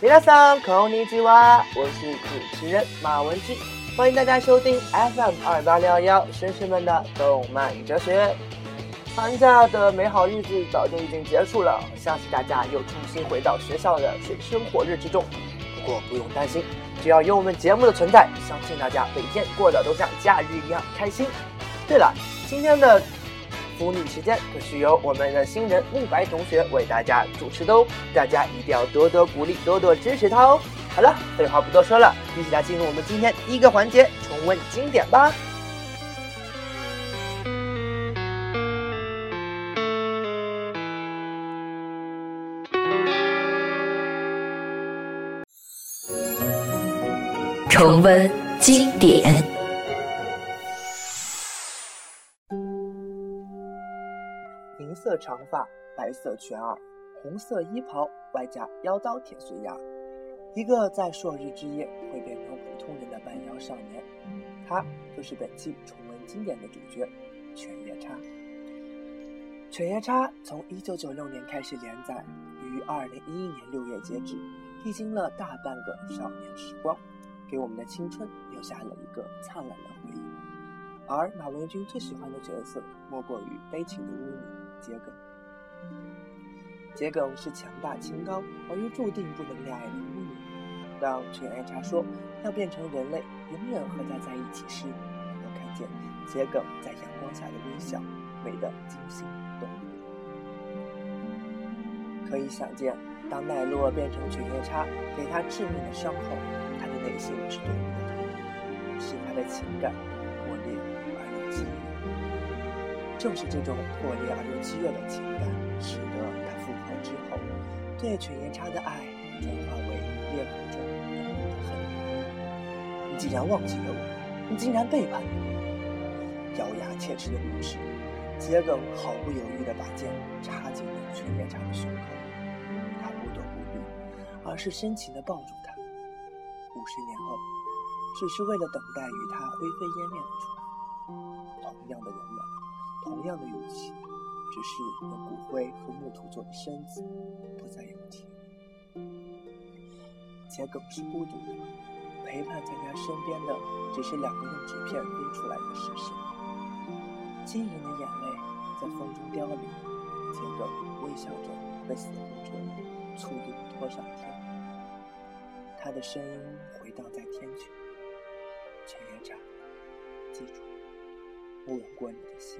皆さんこんにちは，我是主持人马文君，欢迎大家收听 FM 二八六幺幺绅士们的动漫哲学。寒假的美好日子早就已经结束了，相信大家又重新回到学校的水深火热之中。不过不用担心，只要有我们节目的存在，相信大家每天过得都像假日一样开心。对了，今天的 腐女时间可是由我们的新人慕白同学为大家主持的哦，大家一定要多多鼓励，多多支持他哦。好了，废话不多说了，一起来进入我们今天第一个环节，重温经典吧。重温经典。色长发，白色拳耳，红色衣袍，外加腰刀铁碎牙，一个在朔日之夜会变成普通人的半妖少年，他就是本期重温经典的主角犬夜叉。犬夜叉从1996年开始连载，于2011年6月截止，历经了大半个少年时光。给我们的青春留下了一个灿烂的回忆，而马文君最喜欢的角色莫过于悲情的巫女桔梗。桔梗是强大清高而又注定不能恋爱的巫女。当犬夜叉说要变成人类，永远和他在一起时，我看见桔梗在阳光下的微笑，美得惊心动魄。可以想见，当奈落变成犬夜叉，给他致命的伤口，他的。内心是多么的痛苦，是他的情感正是这种破裂而又激烈的情感，使得他复活之后，对犬夜叉的爱转化为烈火中浓浓的恨。你竟然忘记了我，你竟然背叛了我！咬牙切齿的怒视，桔梗毫不犹豫地把剑插进了犬夜叉的胸口。他不躲不避，而是深情地抱住他。五十年后，只是为了等待与他灰飞烟灭的重逢。同样的人们，同样的勇气，只是用骨灰和木土做的身子不再有体。桔梗是孤独的，陪伴在他身边的只是两个用纸片堆出来的尸身。晶莹的眼泪在风中凋零，桔梗微笑着被死亡者簇拥拖上天。他的声音回荡在天穹，陈夜叉，记住，我吻过你的心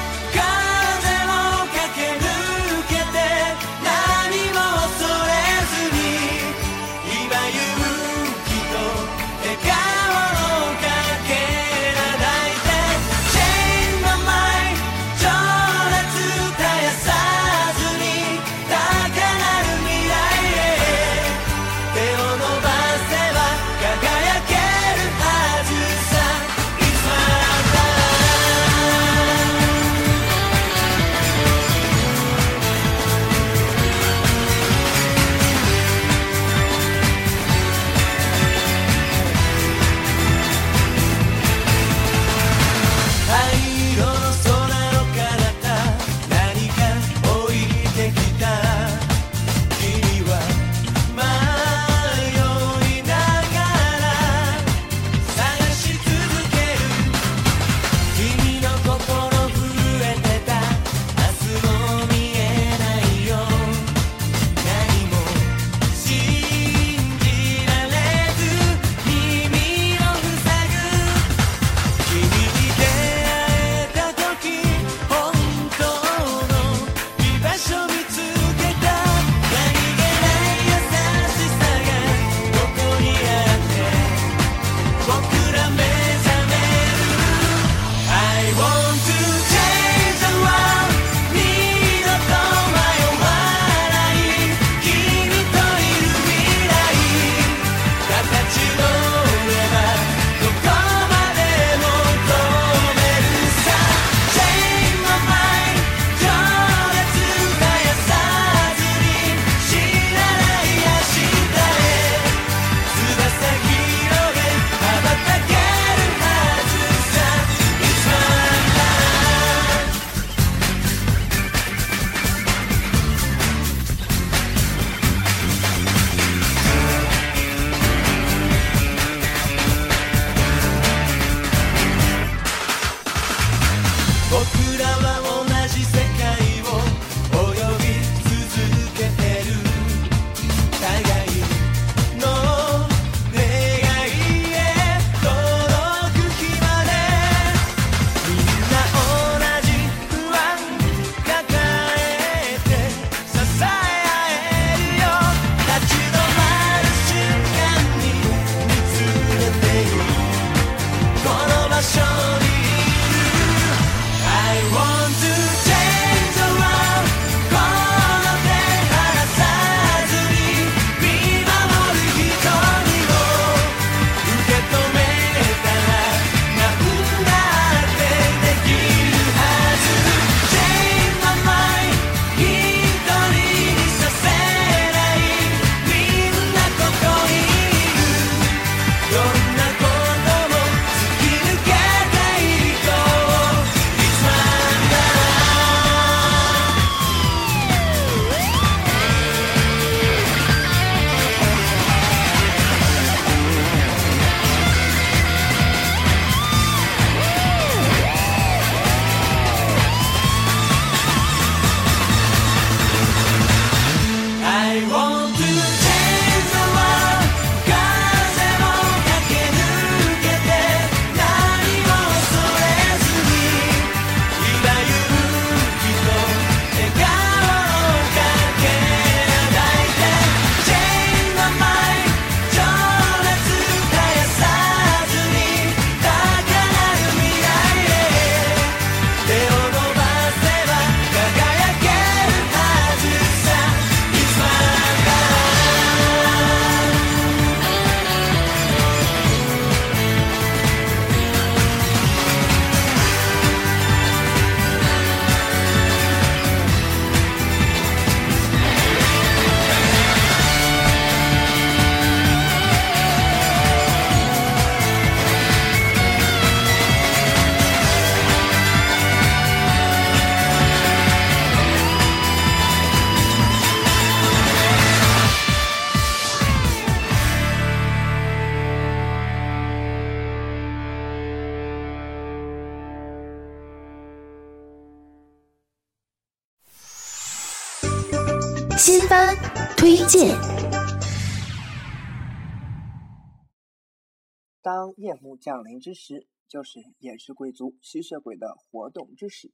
当夜幕降临之时，就是也是贵族吸血鬼的活动之时。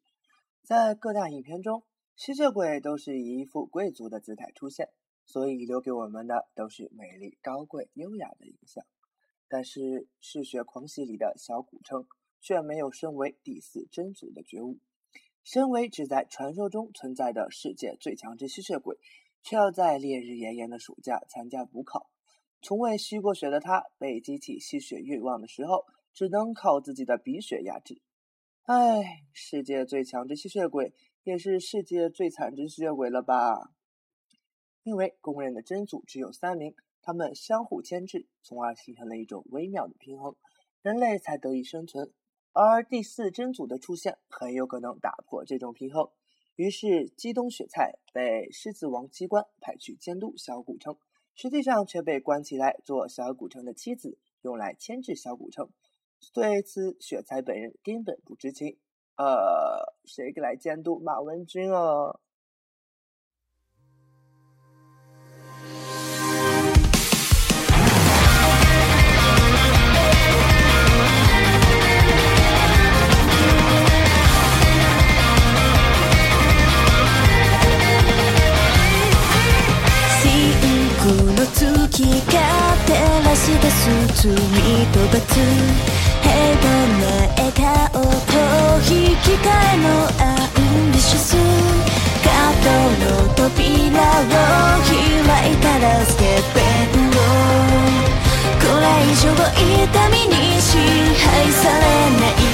在各大影片中，吸血鬼都是以一副贵族的姿态出现，所以留给我们的都是美丽、高贵、优雅的印象。但是《嗜血狂喜》里的小古城却没有身为第四真祖的觉悟。身为只在传说中存在的世界最强之吸血鬼，却要在烈日炎炎的暑假参加补考。从未吸过血的他，被激起吸血欲望的时候，只能靠自己的鼻血压制。唉，世界最强之吸血鬼，也是世界最惨之吸血鬼了吧？因为公认的真祖只有三名，他们相互牵制，从而形成了一种微妙的平衡，人类才得以生存。而第四真祖的出现很有可能打破这种平衡，于是基东雪菜被狮子王机关派去监督小古城，实际上却被关起来做小古城的妻子，用来牵制小古城。对此，雪才本人根本不知情。呃，谁来监督马文君啊？らし出す罪と罰平凡な笑顔と引き換えのアンビシャスカートの扉を開いたらステッペンを。これ以上痛みに支配されない。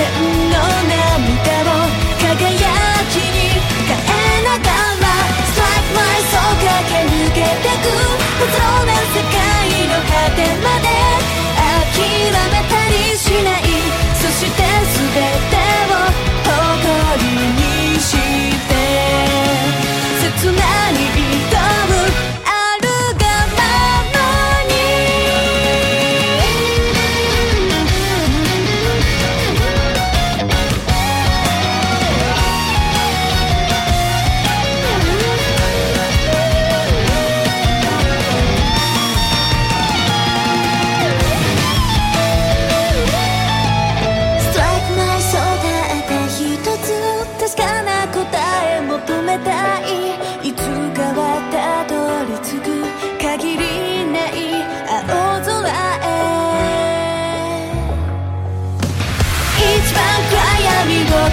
幾千の涙を輝きに変えながら Strike my soul 駆け抜けてく。不動な世界の果てまで。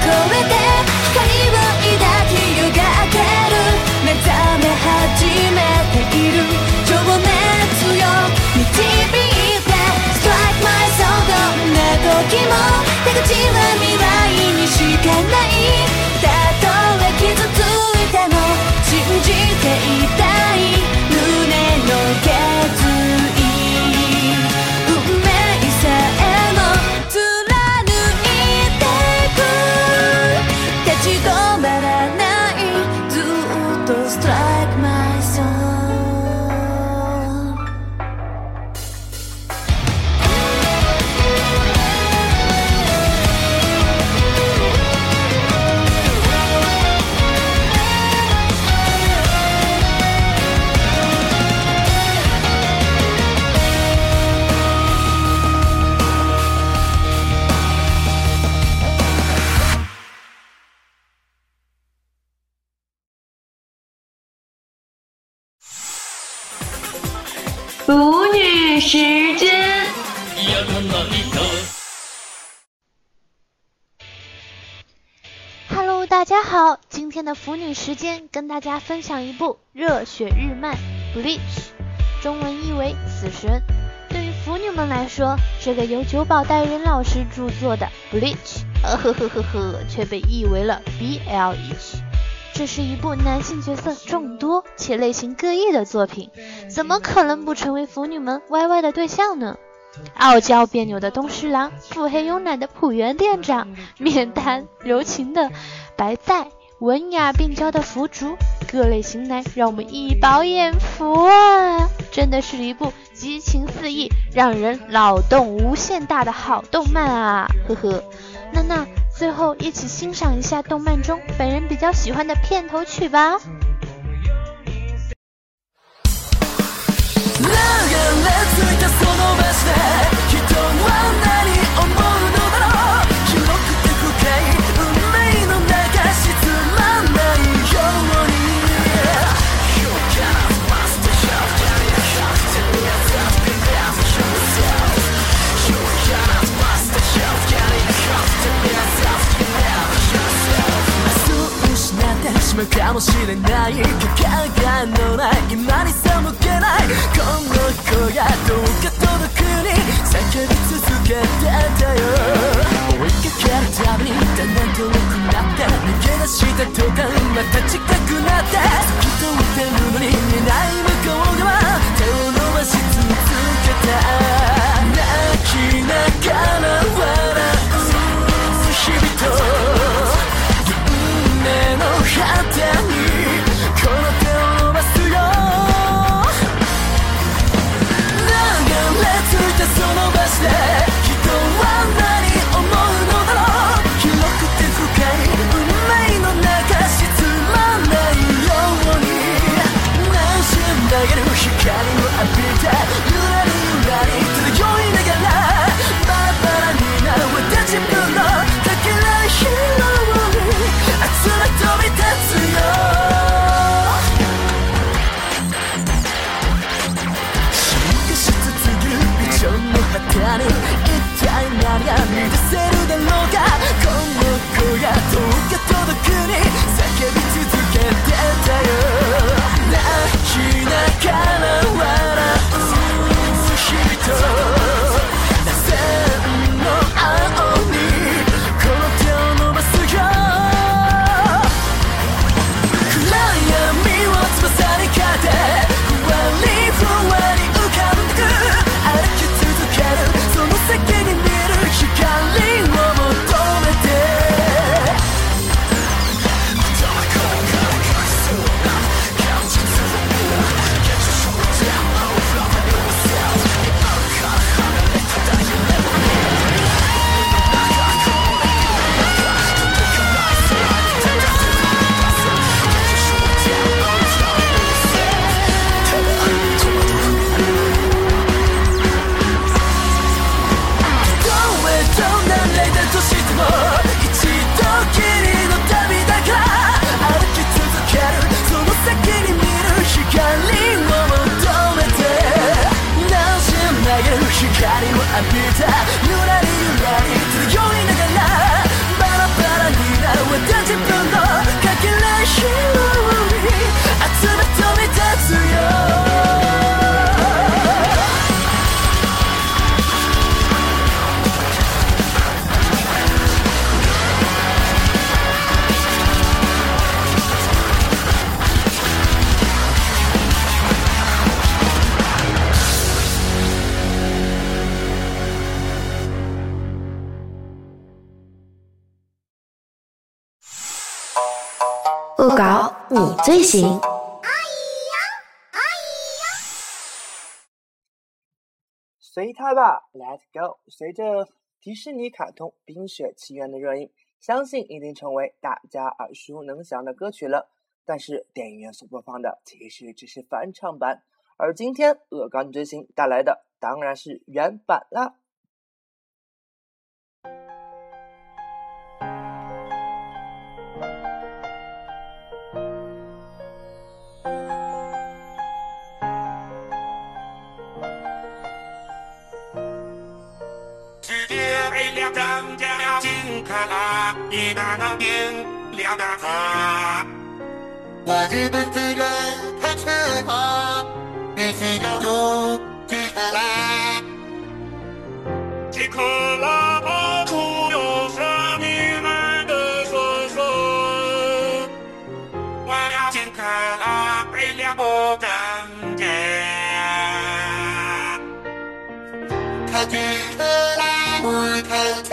えて光を抱き夜が明ける目覚め始めている情熱よ導いて Strike my soul どんな時も出口は未来にしかない好，今天的腐女时间跟大家分享一部热血日漫《Bleach》，中文译为《死神》。对于腐女们来说，这个由久保带人老师著作的《Bleach》，呃呵呵呵呵，却被译为了 BLH。这是一部男性角色众多且类型各异的作品，怎么可能不成为腐女们 YY 的对象呢？傲娇别扭的东狮郎，腹黑慵懒的浦原店长，面瘫柔情的白菜，文雅病娇的腐竹，各类型男让我们一饱眼福啊！真的是一部激情四溢、让人脑洞无限大的好动漫啊！呵呵，那那最后一起欣赏一下动漫中本人比较喜欢的片头曲吧。もしれない影がのない今に背けないこの声がどうか届くに叫び続けてたよ。追いかけるたびにだんだん遠くなって逃げ出した途端また近くなって透き通ってるのに見ない向こう側手を伸ばし続けた泣きながら恶搞你最行，随它吧，Let Go。随着迪士尼卡通《冰雪奇缘》的热映，相信一定成为大家耳熟能详的歌曲了。但是电影院所播放的其实只是翻唱版，而今天恶搞你最行带来的当然是原版啦。一大脑变两大卡。我日本自然开车跑，必须要用金卡拉。金卡拉跑出有生命们的说说，我要金卡拉微亮不张家。看金克拉，我看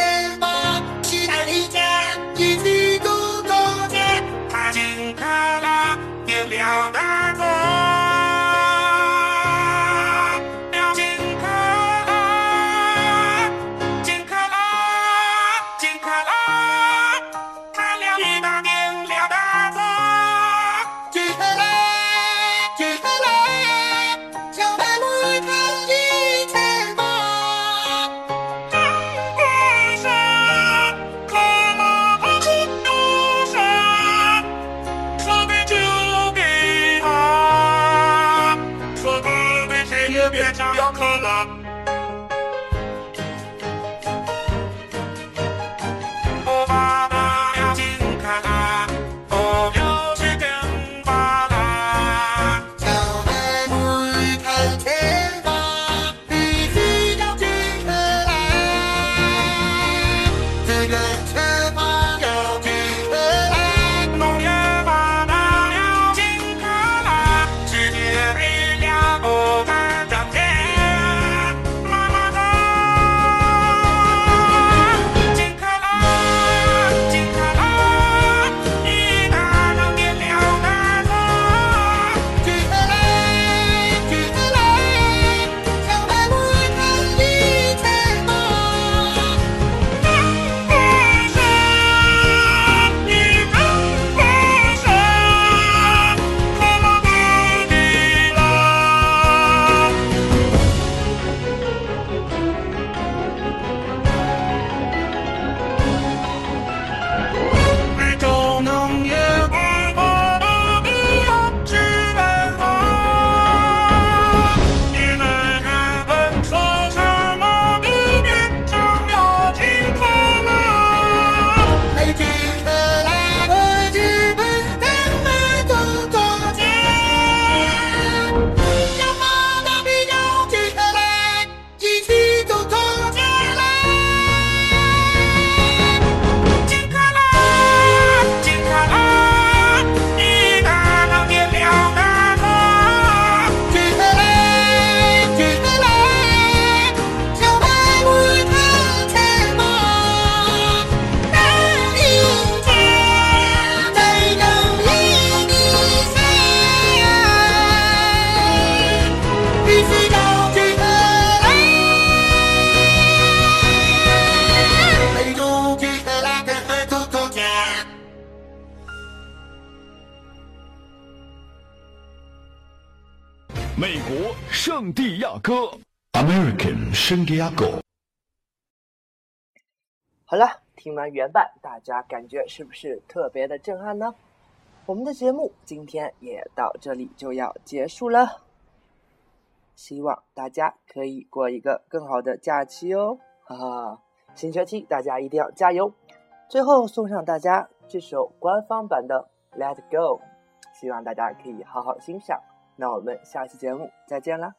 圣地亚哥，American 圣地亚哥。好了，听完原版，大家感觉是不是特别的震撼呢？我们的节目今天也到这里就要结束了，希望大家可以过一个更好的假期哦，哈哈！新学期大家一定要加油！最后送上大家这首官方版的《Let Go》，希望大家可以好好欣赏。那我们下期节目再见啦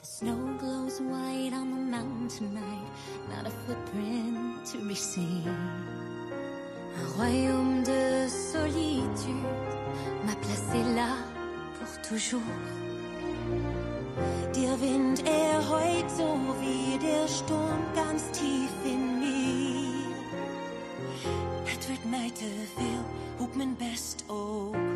！The snow glows white on the mountain tonight, not a footprint to be seen. Un royaume de solitude, ma place là pour toujours. Der Wind, er heult so wie der Sturm ganz tief in mir. Het wordt mij te veel, hoek mijn best ook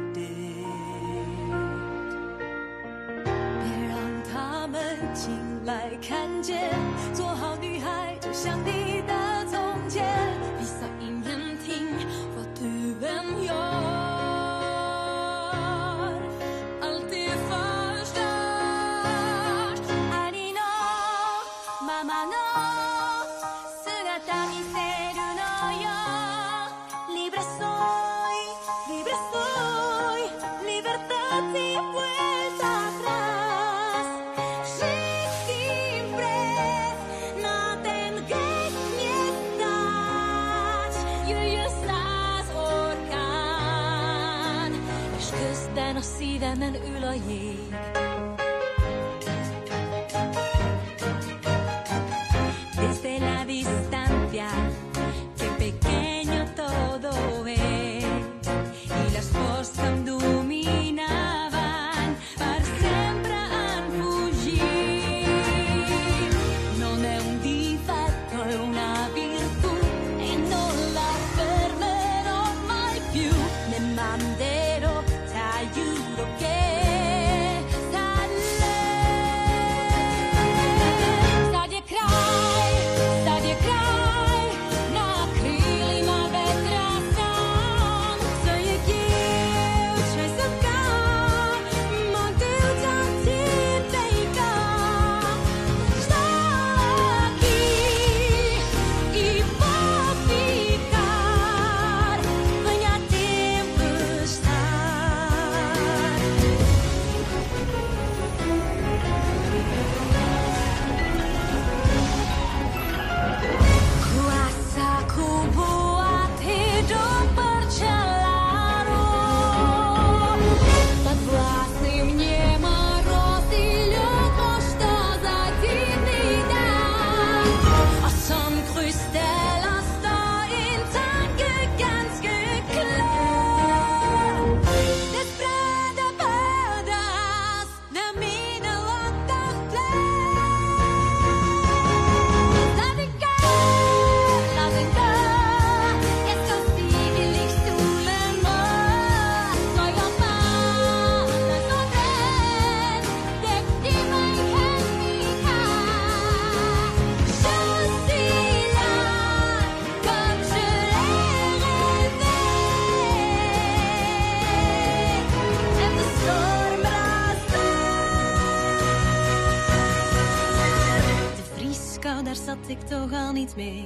szívemen ül a jég. ik toch al niet mee.